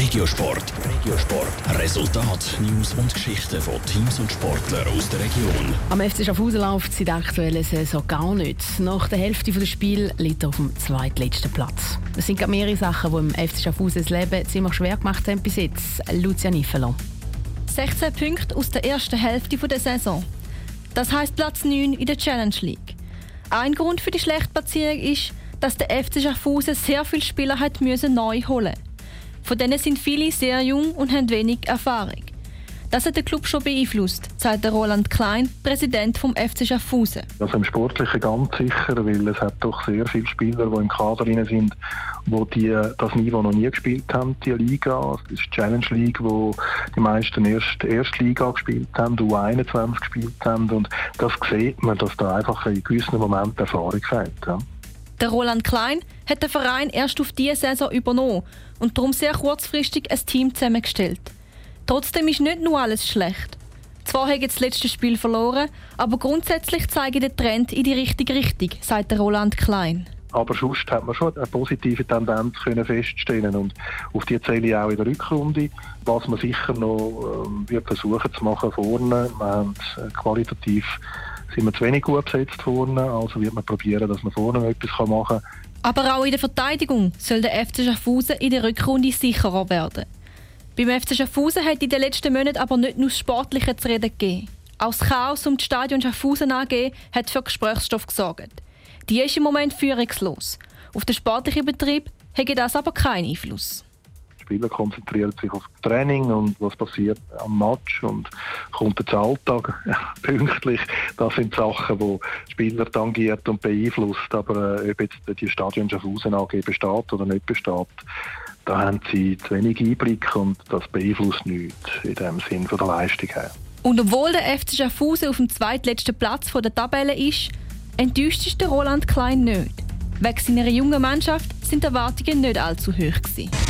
Regiosport. Regiosport. Resultat, News und Geschichten von Teams und Sportlern aus der Region. Am FC Schaffhausen läuft seit der aktuellen Saison gar nicht. Nach der Hälfte des Spiels liegt er auf dem zweitletzten Platz. Es sind mehrere Sachen, die im FC Schaffhausen das Leben ziemlich schwer gemacht haben bis jetzt. Lucia Niffeler. 16 Punkte aus der ersten Hälfte der Saison. Das heißt Platz 9 in der Challenge League. Ein Grund für die schlechte Platzierung ist, dass der FC Schaffhausen sehr viele Spieler hat müssen neu holen Von denen sind viele sehr jung und haben wenig Erfahrung. Das hat der Club schon beeinflusst, sagt Roland Klein, Präsident vom FC Schaffhausen. Also im Sportlichen ganz sicher, weil es hat doch sehr viele Spieler, die im Kader sind, wo die das Niveau noch nie gespielt haben, die Liga. Das ist die Challenge League, wo die meisten erst erste Liga gespielt haben, U21 gespielt haben und das sieht man, dass da einfach in gewissen Momenten Erfahrung fehlt. Ja. Der Roland Klein hat den Verein erst auf diese Saison übernommen und darum sehr kurzfristig ein Team zusammengestellt. Trotzdem ist nicht nur alles schlecht. Zwar haben das letzte Spiel verloren, aber grundsätzlich zeigt der Trend in die richtige Richtung, sagt Roland Klein. Aber sonst hat man schon eine positive Tendenz können feststellen und auf die zähle ich auch in der Rückrunde. Was man sicher noch ähm, wird versuchen zu machen vorne, wir haben äh, qualitativ sind wir zu wenig gut besetzt vorne, also wird man probieren, dass man vorne etwas machen kann. Aber auch in der Verteidigung soll der FC Schaffhausen in der Rückrunde sicherer werden. Beim FC Schaffhausen hat in den letzten Monaten aber nicht nur das Sportliche zu reden gegeben. Auch das Chaos um das Stadion Schaffhausen AG hat für Gesprächsstoff gesorgt. Die ist im Moment führungslos. Auf den sportlichen Betrieb hat das aber keinen Einfluss. Spieler konzentrieren sich auf Training und was passiert am Match und kommt der Alltag pünktlich. Das sind Sachen, die Spieler tangiert und beeinflusst. Aber äh, ob jetzt die Stadion Schaffhausen AG besteht oder nicht besteht, da haben sie zu wenig Einblick und das beeinflusst nichts in dem Sinn von der Leistung her. Und obwohl der FC Schaffhausen auf dem zweitletzten Platz der Tabelle ist, enttäuscht ist der Roland Klein nicht. Wegen seiner jungen Mannschaft sind die Erwartungen nicht allzu hoch gewesen.